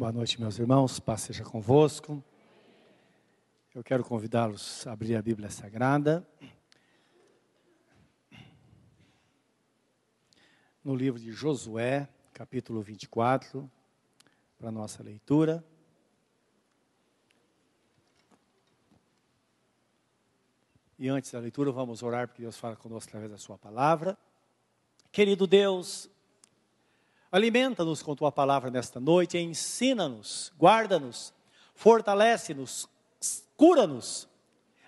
Boa noite, meus irmãos. Paz seja convosco. Eu quero convidá-los a abrir a Bíblia Sagrada. No livro de Josué, capítulo 24, para nossa leitura. E antes da leitura, vamos orar, porque Deus fala conosco através da Sua palavra. Querido Deus, Alimenta-nos com tua palavra nesta noite, ensina-nos, guarda-nos, fortalece-nos, cura-nos,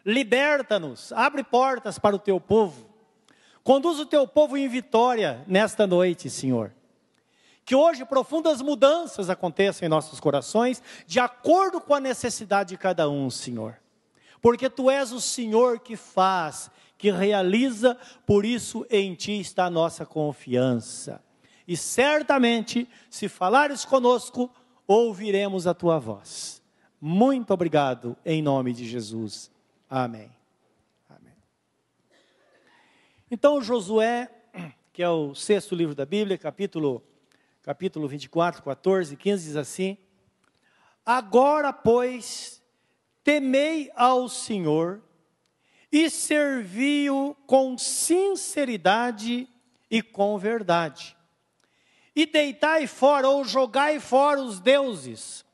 liberta-nos, abre portas para o teu povo. Conduz o teu povo em vitória nesta noite, Senhor. Que hoje profundas mudanças aconteçam em nossos corações, de acordo com a necessidade de cada um, Senhor. Porque tu és o Senhor que faz, que realiza, por isso em ti está a nossa confiança e certamente, se falares conosco, ouviremos a tua voz. Muito obrigado, em nome de Jesus. Amém. Amém. Então, Josué, que é o sexto livro da Bíblia, capítulo, capítulo 24, 14, 15, diz assim: Agora, pois, temei ao Senhor e servi-o com sinceridade e com verdade e deitai fora ou jogai fora os deuses,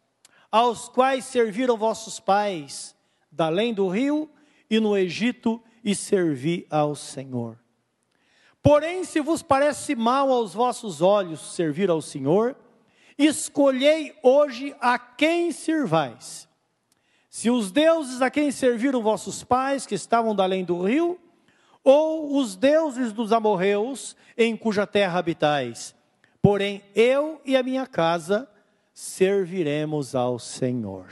aos quais serviram vossos pais, da além do rio e no Egito, e servi ao Senhor. Porém, se vos parece mal aos vossos olhos servir ao Senhor, escolhei hoje a quem servais. Se os deuses a quem serviram vossos pais, que estavam da além do rio, ou os deuses dos amorreus, em cuja terra habitais, Porém, eu e a minha casa serviremos ao Senhor.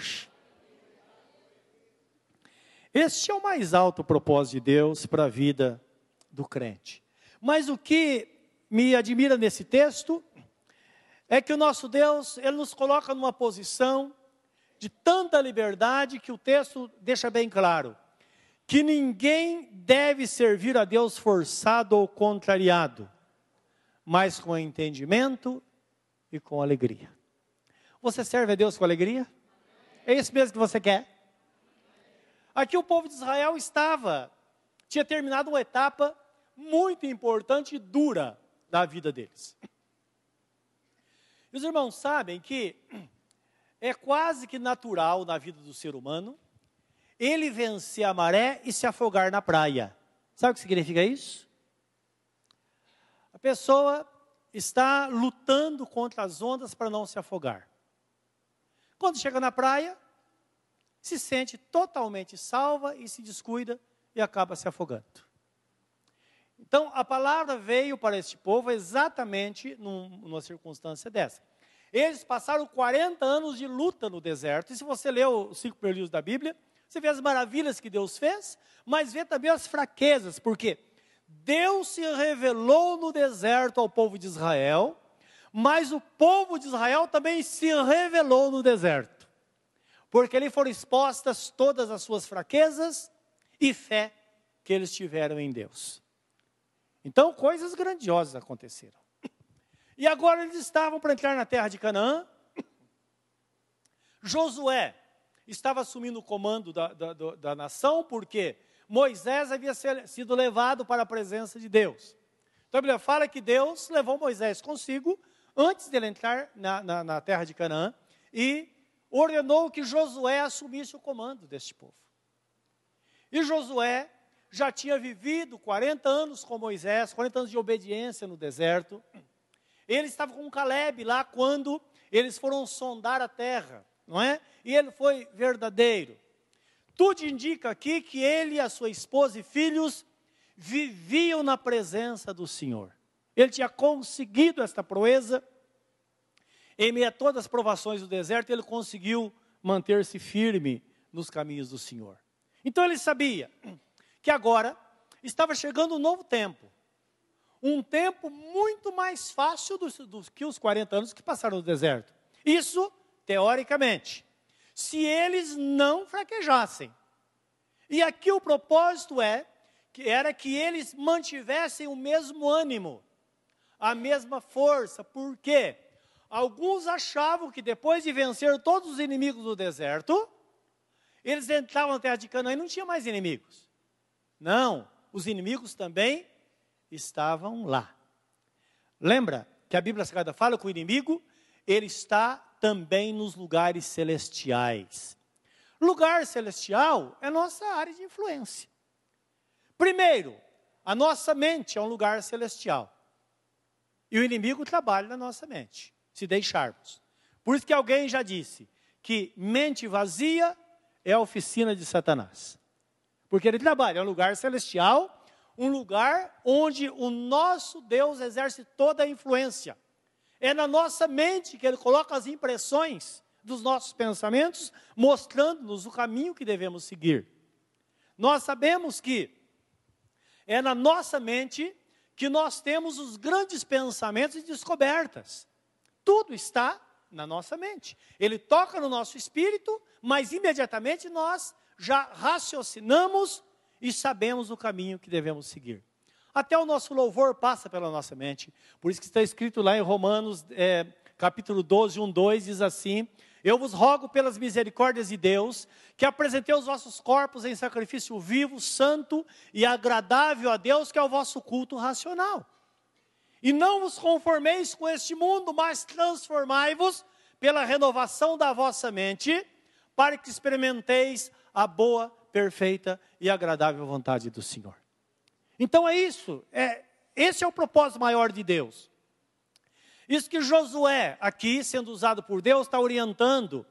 Este é o mais alto propósito de Deus para a vida do crente. Mas o que me admira nesse texto é que o nosso Deus, ele nos coloca numa posição de tanta liberdade que o texto deixa bem claro que ninguém deve servir a Deus forçado ou contrariado mas com entendimento e com alegria. Você serve a Deus com alegria? É isso mesmo que você quer? Aqui o povo de Israel estava, tinha terminado uma etapa muito importante e dura da vida deles. Os irmãos sabem que é quase que natural na vida do ser humano ele vencer a maré e se afogar na praia. Sabe o que significa isso? Pessoa está lutando contra as ondas para não se afogar. Quando chega na praia, se sente totalmente salva e se descuida e acaba se afogando. Então, a palavra veio para este povo exatamente num, numa circunstância dessa. Eles passaram 40 anos de luta no deserto, e se você lê os cinco livros da Bíblia, você vê as maravilhas que Deus fez, mas vê também as fraquezas, porque Deus se revelou no deserto ao povo de Israel, mas o povo de Israel também se revelou no deserto, porque ali foram expostas todas as suas fraquezas e fé que eles tiveram em Deus. Então, coisas grandiosas aconteceram. E agora eles estavam para entrar na terra de Canaã. Josué estava assumindo o comando da, da, da nação, porque Moisés havia sido levado para a presença de Deus. Então a Bíblia fala que Deus levou Moisés consigo antes de ele entrar na, na, na terra de Canaã e ordenou que Josué assumisse o comando deste povo. E Josué já tinha vivido 40 anos com Moisés, 40 anos de obediência no deserto. Ele estava com Caleb lá quando eles foram sondar a terra, não é? E ele foi verdadeiro. Tudo indica aqui que ele, a sua esposa e filhos viviam na presença do Senhor. Ele tinha conseguido esta proeza. Em meio a todas as provações do deserto, ele conseguiu manter-se firme nos caminhos do Senhor. Então ele sabia que agora estava chegando um novo tempo. Um tempo muito mais fácil do, do que os 40 anos que passaram no deserto. Isso, teoricamente se eles não fraquejassem. E aqui o propósito é que era que eles mantivessem o mesmo ânimo, a mesma força. Por quê? alguns achavam que depois de vencer todos os inimigos do deserto, eles entravam na terra de Canaã e não tinha mais inimigos. Não, os inimigos também estavam lá. Lembra que a Bíblia Sagrada fala que o inimigo, ele está também nos lugares celestiais. Lugar celestial é nossa área de influência. Primeiro, a nossa mente é um lugar celestial. E o inimigo trabalha na nossa mente, se deixarmos. Por isso que alguém já disse que mente vazia é a oficina de Satanás. Porque ele trabalha, é um lugar celestial, um lugar onde o nosso Deus exerce toda a influência. É na nossa mente que ele coloca as impressões dos nossos pensamentos, mostrando-nos o caminho que devemos seguir. Nós sabemos que é na nossa mente que nós temos os grandes pensamentos e descobertas. Tudo está na nossa mente. Ele toca no nosso espírito, mas imediatamente nós já raciocinamos e sabemos o caminho que devemos seguir. Até o nosso louvor passa pela nossa mente. Por isso que está escrito lá em Romanos, é, capítulo 12, 1, 2, diz assim: Eu vos rogo pelas misericórdias de Deus, que apresentei os vossos corpos em sacrifício vivo, santo e agradável a Deus, que é o vosso culto racional. E não vos conformeis com este mundo, mas transformai-vos pela renovação da vossa mente, para que experimenteis a boa, perfeita e agradável vontade do Senhor. Então é isso, é, esse é o propósito maior de Deus. Isso que Josué, aqui sendo usado por Deus, está orientando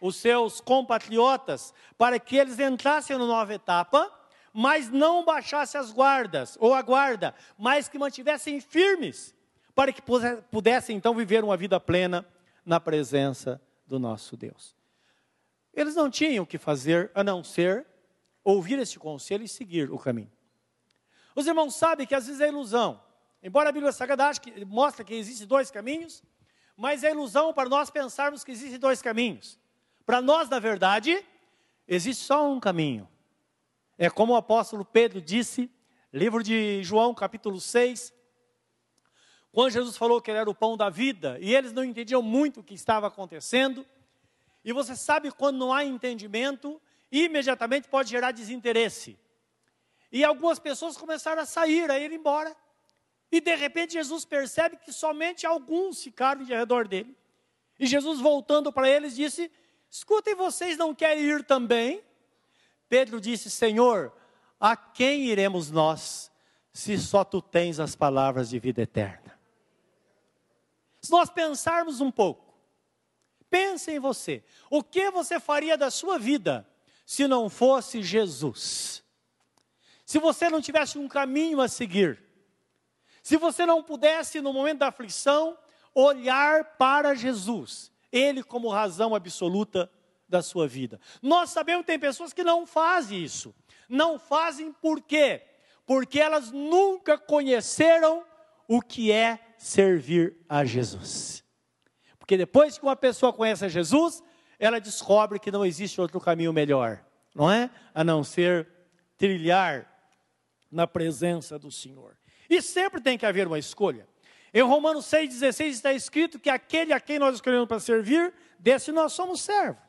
os seus compatriotas para que eles entrassem na nova etapa, mas não baixassem as guardas, ou a guarda, mas que mantivessem firmes, para que pudessem então viver uma vida plena na presença do nosso Deus. Eles não tinham o que fazer a não ser ouvir esse conselho e seguir o caminho. Os irmãos sabem que às vezes é ilusão. Embora a Bíblia Sagrada que, mostra que existem dois caminhos, mas é ilusão para nós pensarmos que existem dois caminhos. Para nós, na verdade, existe só um caminho. É como o apóstolo Pedro disse, livro de João, capítulo 6, quando Jesus falou que ele era o pão da vida, e eles não entendiam muito o que estava acontecendo, e você sabe quando não há entendimento, imediatamente pode gerar desinteresse. E algumas pessoas começaram a sair, a ir embora. E de repente Jesus percebe que somente alguns ficaram de redor dele. E Jesus, voltando para eles, disse: Escutem, vocês não querem ir também? Pedro disse: Senhor, a quem iremos nós, se só tu tens as palavras de vida eterna? Se nós pensarmos um pouco, Pense em você. O que você faria da sua vida se não fosse Jesus? Se você não tivesse um caminho a seguir? Se você não pudesse, no momento da aflição, olhar para Jesus, Ele como razão absoluta da sua vida. Nós sabemos que tem pessoas que não fazem isso. Não fazem por quê? Porque elas nunca conheceram o que é servir a Jesus. Porque depois que uma pessoa conhece a Jesus, ela descobre que não existe outro caminho melhor, não é? A não ser trilhar na presença do Senhor. E sempre tem que haver uma escolha. Em Romanos 6,16 está escrito que aquele a quem nós escolhemos para servir, desse nós somos servos.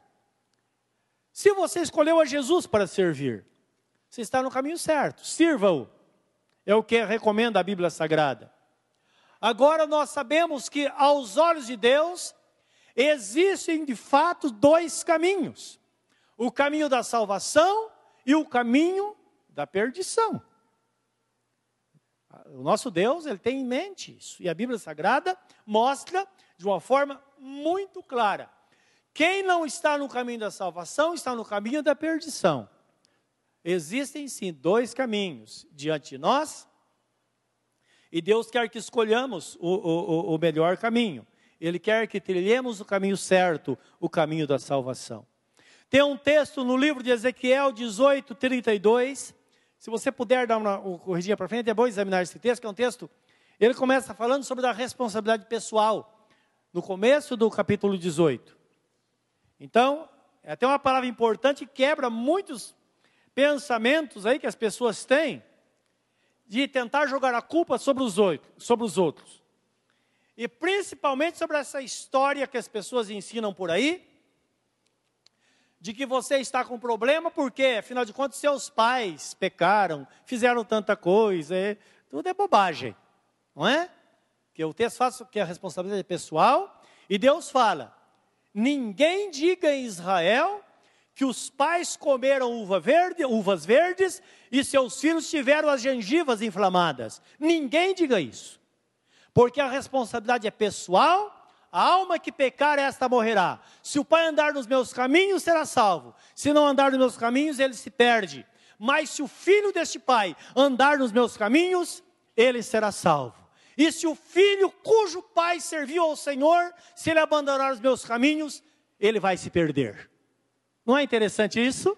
Se você escolheu a Jesus para servir, você está no caminho certo, sirva-o. É o que recomenda a Bíblia Sagrada. Agora nós sabemos que aos olhos de Deus existem de fato dois caminhos: o caminho da salvação e o caminho da perdição. O nosso Deus, ele tem em mente isso, e a Bíblia Sagrada mostra de uma forma muito clara. Quem não está no caminho da salvação está no caminho da perdição. Existem sim dois caminhos diante de nós e Deus quer que escolhamos o, o, o melhor caminho. Ele quer que trilhemos o caminho certo, o caminho da salvação. Tem um texto no livro de Ezequiel 18, 32. Se você puder dar uma corridinha para frente, é bom examinar esse texto, que é um texto. Ele começa falando sobre a responsabilidade pessoal, no começo do capítulo 18. Então, é até uma palavra importante que quebra muitos pensamentos aí que as pessoas têm de tentar jogar a culpa sobre os, oito, sobre os outros. e principalmente sobre essa história que as pessoas ensinam por aí, de que você está com problema porque, afinal de contas, seus pais pecaram, fizeram tanta coisa, é, tudo é bobagem, não é? Que o texto fala que a responsabilidade é pessoal, e Deus fala: ninguém diga em Israel que os pais comeram uva verde, uvas verdes e seus filhos tiveram as gengivas inflamadas. Ninguém diga isso. Porque a responsabilidade é pessoal, a alma que pecar, esta morrerá. Se o pai andar nos meus caminhos, será salvo. Se não andar nos meus caminhos, ele se perde. Mas se o filho deste pai andar nos meus caminhos, ele será salvo. E se o filho cujo pai serviu ao Senhor, se ele abandonar os meus caminhos, ele vai se perder. Não é interessante isso?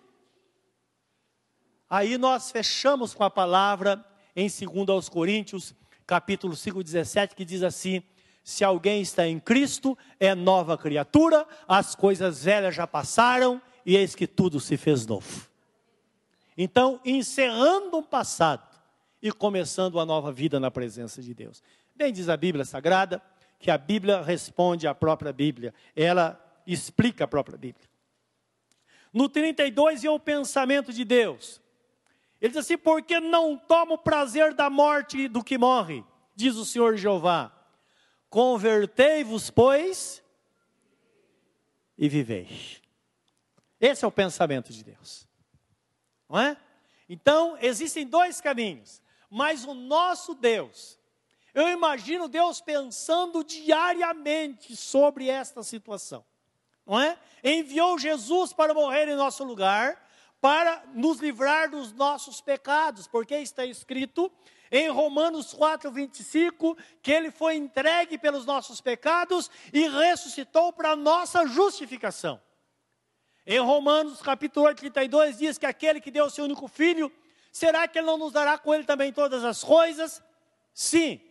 Aí nós fechamos com a palavra em 2 aos Coríntios, capítulo 5, 17, que diz assim: Se alguém está em Cristo, é nova criatura, as coisas velhas já passaram, e eis que tudo se fez novo. Então, encerrando um passado e começando uma nova vida na presença de Deus. Bem diz a Bíblia Sagrada, que a Bíblia responde à própria Bíblia, ela explica a própria Bíblia. No 32 é o pensamento de Deus. Ele diz assim: porque não tomo prazer da morte do que morre, diz o Senhor Jeová. Convertei-vos, pois, e vivei. Esse é o pensamento de Deus. Não é? Então, existem dois caminhos, mas o nosso Deus, eu imagino Deus pensando diariamente sobre esta situação não é? Enviou Jesus para morrer em nosso lugar, para nos livrar dos nossos pecados, porque está escrito em Romanos 4, 25, que ele foi entregue pelos nossos pecados e ressuscitou para nossa justificação. Em Romanos capítulo 8, 32 diz que aquele que deu o seu único filho, será que ele não nos dará com ele também todas as coisas? Sim,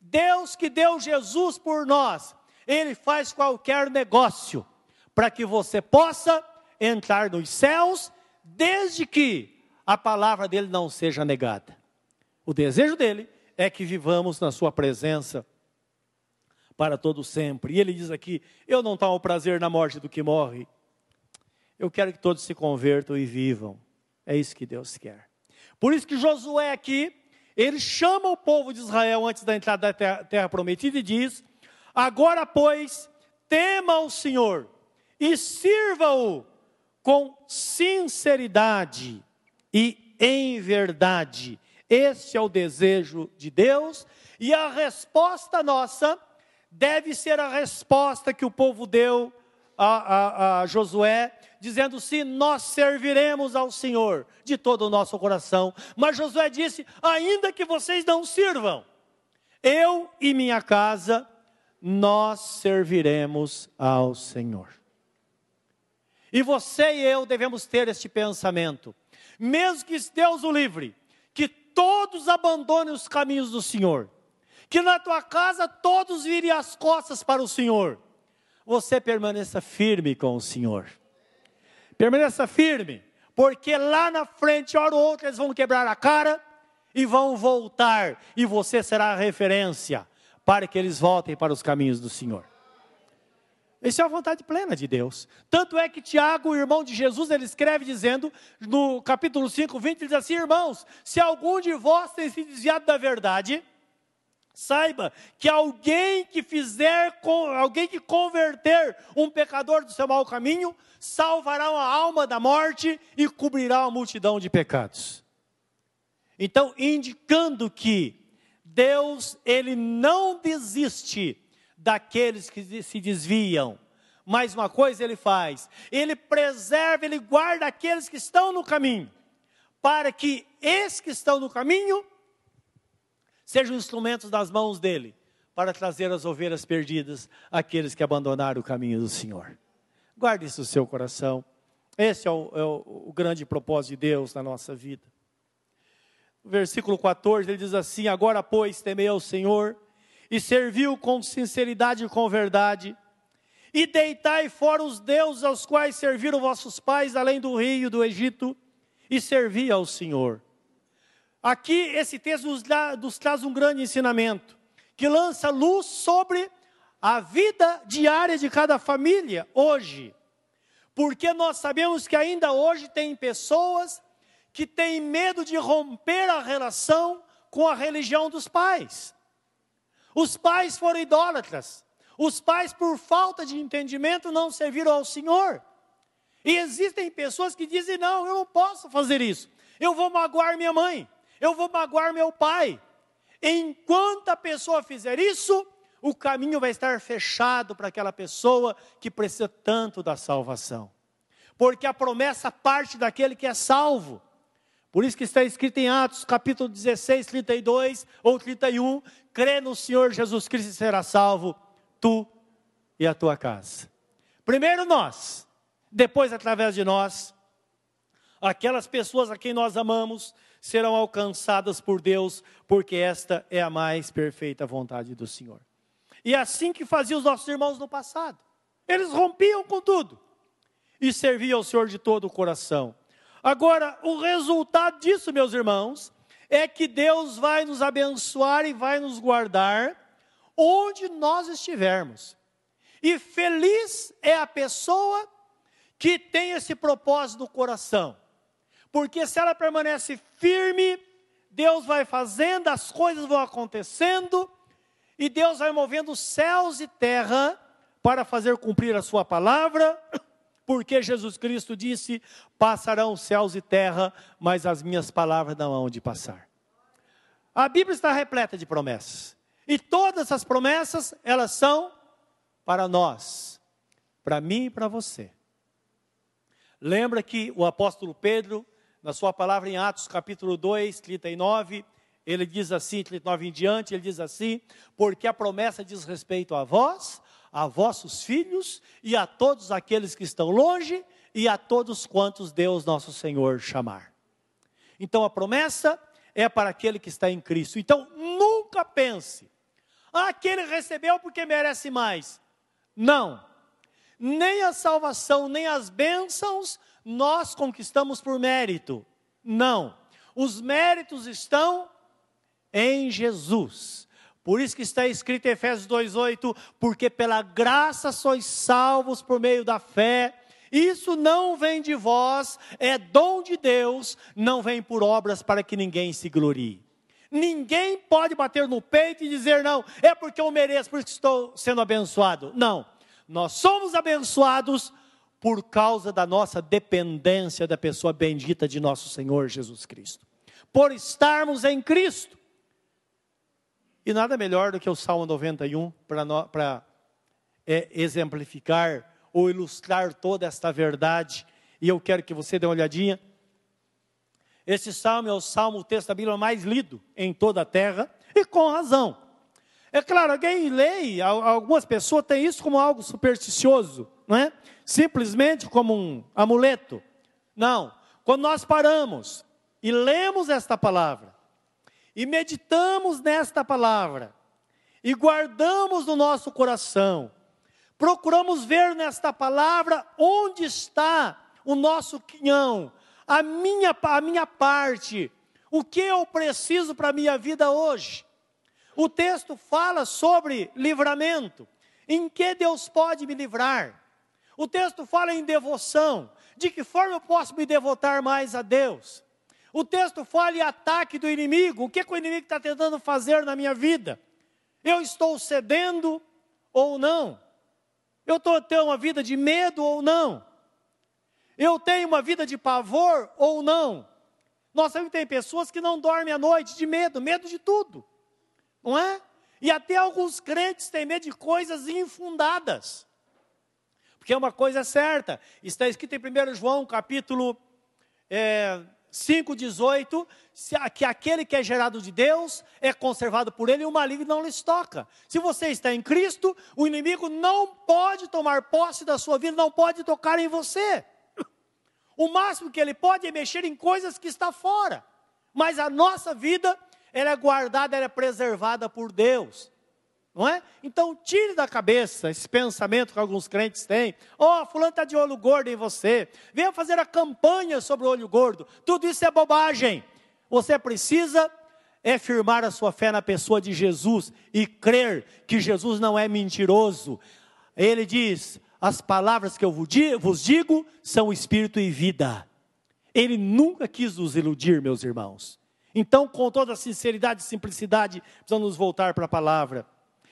Deus que deu Jesus por nós, ele faz qualquer negócio para que você possa entrar nos céus, desde que a palavra dele não seja negada. O desejo dele é que vivamos na sua presença para todo sempre. E ele diz aqui: Eu não tomo prazer na morte do que morre. Eu quero que todos se convertam e vivam. É isso que Deus quer. Por isso que Josué aqui, ele chama o povo de Israel antes da entrada da terra, terra prometida e diz: Agora, pois, tema o Senhor e sirva-o com sinceridade e em verdade. Esse é o desejo de Deus e a resposta nossa deve ser a resposta que o povo deu a, a, a Josué, dizendo: sim, nós serviremos ao Senhor de todo o nosso coração. Mas Josué disse: ainda que vocês não sirvam, eu e minha casa, nós serviremos ao Senhor. E você e eu devemos ter este pensamento. Mesmo que Deus o livre, todos abandonem os caminhos do Senhor, que na tua casa todos virem as costas para o Senhor, você permaneça firme com o Senhor. Permaneça firme, porque lá na frente, hora ou outra, eles vão quebrar a cara e vão voltar, e você será a referência para que eles voltem para os caminhos do Senhor. Isso é a vontade plena de Deus. Tanto é que Tiago, o irmão de Jesus, ele escreve dizendo, no capítulo 5, 20, ele diz assim: Irmãos, se algum de vós tem se desviado da verdade, saiba que alguém que fizer, alguém que converter um pecador do seu mau caminho, salvará a alma da morte e cobrirá a multidão de pecados. Então, indicando que Deus, ele não desiste daqueles que se desviam. Mais uma coisa ele faz: ele preserva, ele guarda aqueles que estão no caminho, para que esses que estão no caminho sejam instrumentos nas mãos dele, para trazer as ovelhas perdidas àqueles que abandonaram o caminho do Senhor. Guarde isso no seu coração. Esse é o, é o, grande propósito de Deus na nossa vida. Versículo 14, ele diz assim: Agora, pois, temei ao Senhor e serviu com sinceridade e com verdade. E deitai fora os deuses aos quais serviram vossos pais, além do rio do Egito, e servi ao Senhor. Aqui, esse texto nos, dá, nos traz um grande ensinamento, que lança luz sobre a vida diária de cada família hoje. Porque nós sabemos que ainda hoje tem pessoas que têm medo de romper a relação com a religião dos pais. Os pais foram idólatras. Os pais, por falta de entendimento, não serviram ao Senhor. E existem pessoas que dizem: não, eu não posso fazer isso. Eu vou magoar minha mãe. Eu vou magoar meu pai. Enquanto a pessoa fizer isso, o caminho vai estar fechado para aquela pessoa que precisa tanto da salvação. Porque a promessa parte daquele que é salvo. Por isso que está escrito em Atos, capítulo 16, 32 ou 31, crê no Senhor Jesus Cristo e será salvo, tu e a tua casa. Primeiro nós, depois através de nós, aquelas pessoas a quem nós amamos serão alcançadas por Deus, porque esta é a mais perfeita vontade do Senhor. E é assim que faziam os nossos irmãos no passado. Eles rompiam com tudo e serviam ao Senhor de todo o coração. Agora, o resultado disso, meus irmãos, é que Deus vai nos abençoar e vai nos guardar onde nós estivermos. E feliz é a pessoa que tem esse propósito no coração. Porque se ela permanece firme, Deus vai fazendo, as coisas vão acontecendo, e Deus vai movendo céus e terra para fazer cumprir a sua palavra, porque Jesus Cristo disse: Passarão céus e terra, mas as minhas palavras não hão de passar. A Bíblia está repleta de promessas. E todas as promessas, elas são para nós, para mim e para você. Lembra que o apóstolo Pedro, na sua palavra em Atos capítulo 2, 39, ele diz assim, 39 em diante, ele diz assim: Porque a promessa diz respeito a vós, a vossos filhos e a todos aqueles que estão longe e a todos quantos Deus nosso Senhor chamar. Então a promessa é para aquele que está em Cristo. Então nunca pense, ah, aquele recebeu porque merece mais. Não. Nem a salvação, nem as bênçãos nós conquistamos por mérito. Não. Os méritos estão em Jesus. Por isso que está escrito em Efésios 2:8, porque pela graça sois salvos por meio da fé. Isso não vem de vós, é dom de Deus, não vem por obras para que ninguém se glorie. Ninguém pode bater no peito e dizer, não, é porque eu mereço, porque estou sendo abençoado. Não, nós somos abençoados por causa da nossa dependência da pessoa bendita de nosso Senhor Jesus Cristo. Por estarmos em Cristo. E nada melhor do que o Salmo 91 para é, exemplificar ou ilustrar toda esta verdade. E eu quero que você dê uma olhadinha. Esse salmo é o salmo, o texto da Bíblia mais lido em toda a terra, e com razão. É claro, alguém lê, algumas pessoas têm isso como algo supersticioso, não é? Simplesmente como um amuleto. Não. Quando nós paramos e lemos esta palavra, e meditamos nesta palavra, e guardamos no nosso coração, procuramos ver nesta palavra onde está o nosso quinhão, a minha, a minha parte, o que eu preciso para a minha vida hoje. O texto fala sobre livramento, em que Deus pode me livrar. O texto fala em devoção, de que forma eu posso me devotar mais a Deus. O texto fala em ataque do inimigo, o que, que o inimigo está tentando fazer na minha vida. Eu estou cedendo ou não? Eu estou tendo uma vida de medo ou não? Eu tenho uma vida de pavor ou não? Nós sabemos que tem pessoas que não dormem à noite de medo, medo de tudo, não é? E até alguns crentes têm medo de coisas infundadas. Porque uma coisa é certa, está escrito em 1 João capítulo é, 5, 18, que aquele que é gerado de Deus é conservado por ele e o maligno não lhes toca. Se você está em Cristo, o inimigo não pode tomar posse da sua vida, não pode tocar em você. O máximo que ele pode é mexer em coisas que está fora. Mas a nossa vida, ela é guardada, ela é preservada por Deus. Não é? Então tire da cabeça esse pensamento que alguns crentes têm. Oh, fulano está de olho gordo em você. Venha fazer a campanha sobre o olho gordo. Tudo isso é bobagem. Você precisa é firmar a sua fé na pessoa de Jesus e crer que Jesus não é mentiroso. Ele diz: As palavras que eu vos digo são espírito e vida. Ele nunca quis nos iludir, meus irmãos. Então, com toda sinceridade e simplicidade, precisamos nos voltar para a palavra.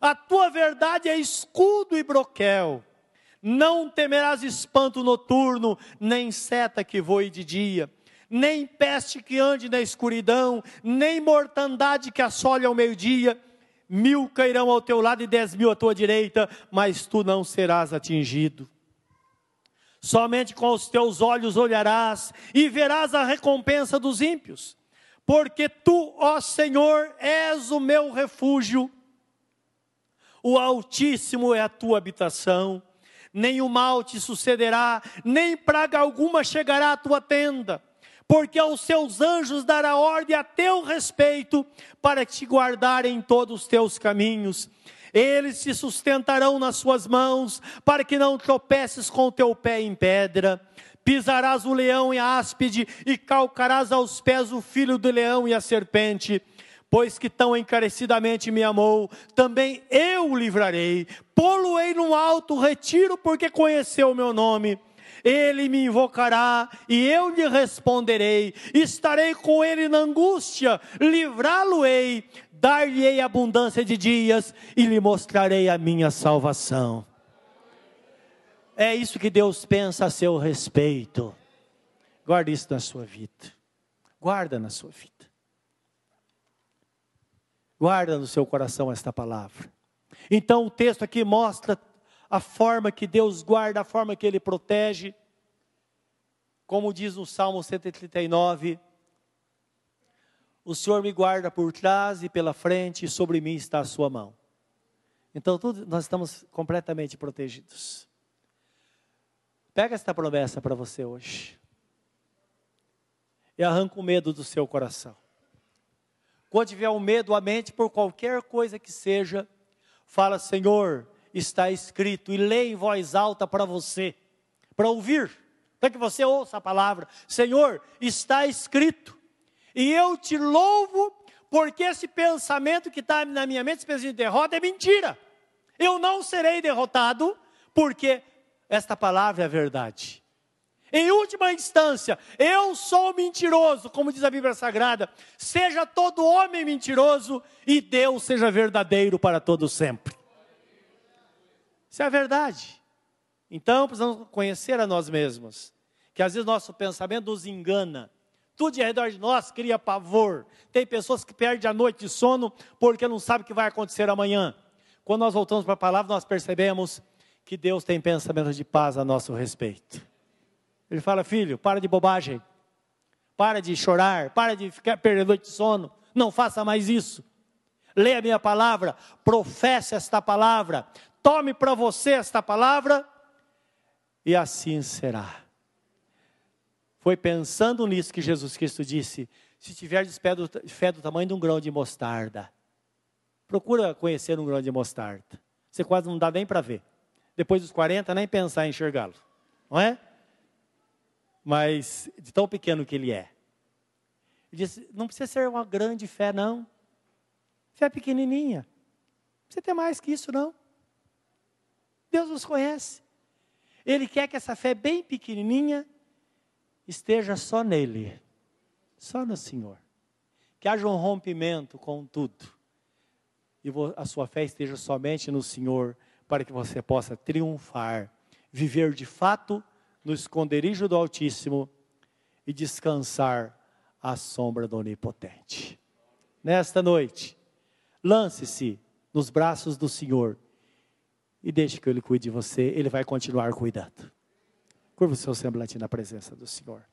A tua verdade é escudo e broquel. Não temerás espanto noturno, nem seta que voe de dia, nem peste que ande na escuridão, nem mortandade que assole ao meio-dia. Mil cairão ao teu lado e dez mil à tua direita, mas tu não serás atingido. Somente com os teus olhos olharás e verás a recompensa dos ímpios, porque tu, ó Senhor, és o meu refúgio o Altíssimo é a tua habitação, o mal te sucederá, nem praga alguma chegará à tua tenda, porque aos seus anjos dará ordem a teu respeito, para te guardarem em todos os teus caminhos. Eles te sustentarão nas suas mãos, para que não tropeces com o teu pé em pedra. Pisarás o leão e a áspide, e calcarás aos pés o filho do leão e a serpente pois que tão encarecidamente me amou, também eu o livrarei. Pô-lo-ei num alto retiro, porque conheceu o meu nome. Ele me invocará e eu lhe responderei. Estarei com ele na angústia, livrá-lo-ei, dar-lhe-ei abundância de dias e lhe mostrarei a minha salvação. É isso que Deus pensa a seu respeito. Guarde isso na sua vida. Guarda na sua vida. Guarda no seu coração esta palavra. Então o texto aqui mostra a forma que Deus guarda, a forma que Ele protege. Como diz no Salmo 139, o Senhor me guarda por trás e pela frente, e sobre mim está a sua mão. Então tudo, nós estamos completamente protegidos. Pega esta promessa para você hoje. E arranca o medo do seu coração. Quando tiver um medo à mente por qualquer coisa que seja, fala: Senhor, está escrito, e lê em voz alta para você, para ouvir, para que você ouça a palavra: Senhor, está escrito, e eu te louvo, porque esse pensamento que está na minha mente, esse pensamento de derrota, é mentira. Eu não serei derrotado, porque esta palavra é verdade. Em última instância, eu sou mentiroso, como diz a Bíblia Sagrada. Seja todo homem mentiroso e Deus seja verdadeiro para todo sempre. Isso é a verdade. Então precisamos conhecer a nós mesmos, que às vezes nosso pensamento nos engana. Tudo ao redor de nós cria pavor. Tem pessoas que perdem a noite de sono porque não sabem o que vai acontecer amanhã. Quando nós voltamos para a palavra, nós percebemos que Deus tem pensamentos de paz a nosso respeito. Ele fala: Filho, para de bobagem, para de chorar, para de ficar perdendo noite de sono, não faça mais isso. Leia a minha palavra, professe esta palavra, tome para você esta palavra, e assim será. Foi pensando nisso que Jesus Cristo disse: se tiver fé fé do tamanho de um grão de mostarda, procura conhecer um grão de mostarda. Você quase não dá nem para ver. Depois dos 40, nem pensar em enxergá-lo. Não é? Mas de tão pequeno que ele é. Ele disse: não precisa ser uma grande fé, não. Fé pequenininha. Não precisa ter mais que isso, não. Deus nos conhece. Ele quer que essa fé bem pequenininha esteja só nele, só no Senhor. Que haja um rompimento com tudo. E a sua fé esteja somente no Senhor, para que você possa triunfar, viver de fato no esconderijo do Altíssimo e descansar à sombra do Onipotente. Nesta noite, lance-se nos braços do Senhor e deixe que Ele cuide de você, Ele vai continuar cuidando. Curva o seu semblante na presença do Senhor.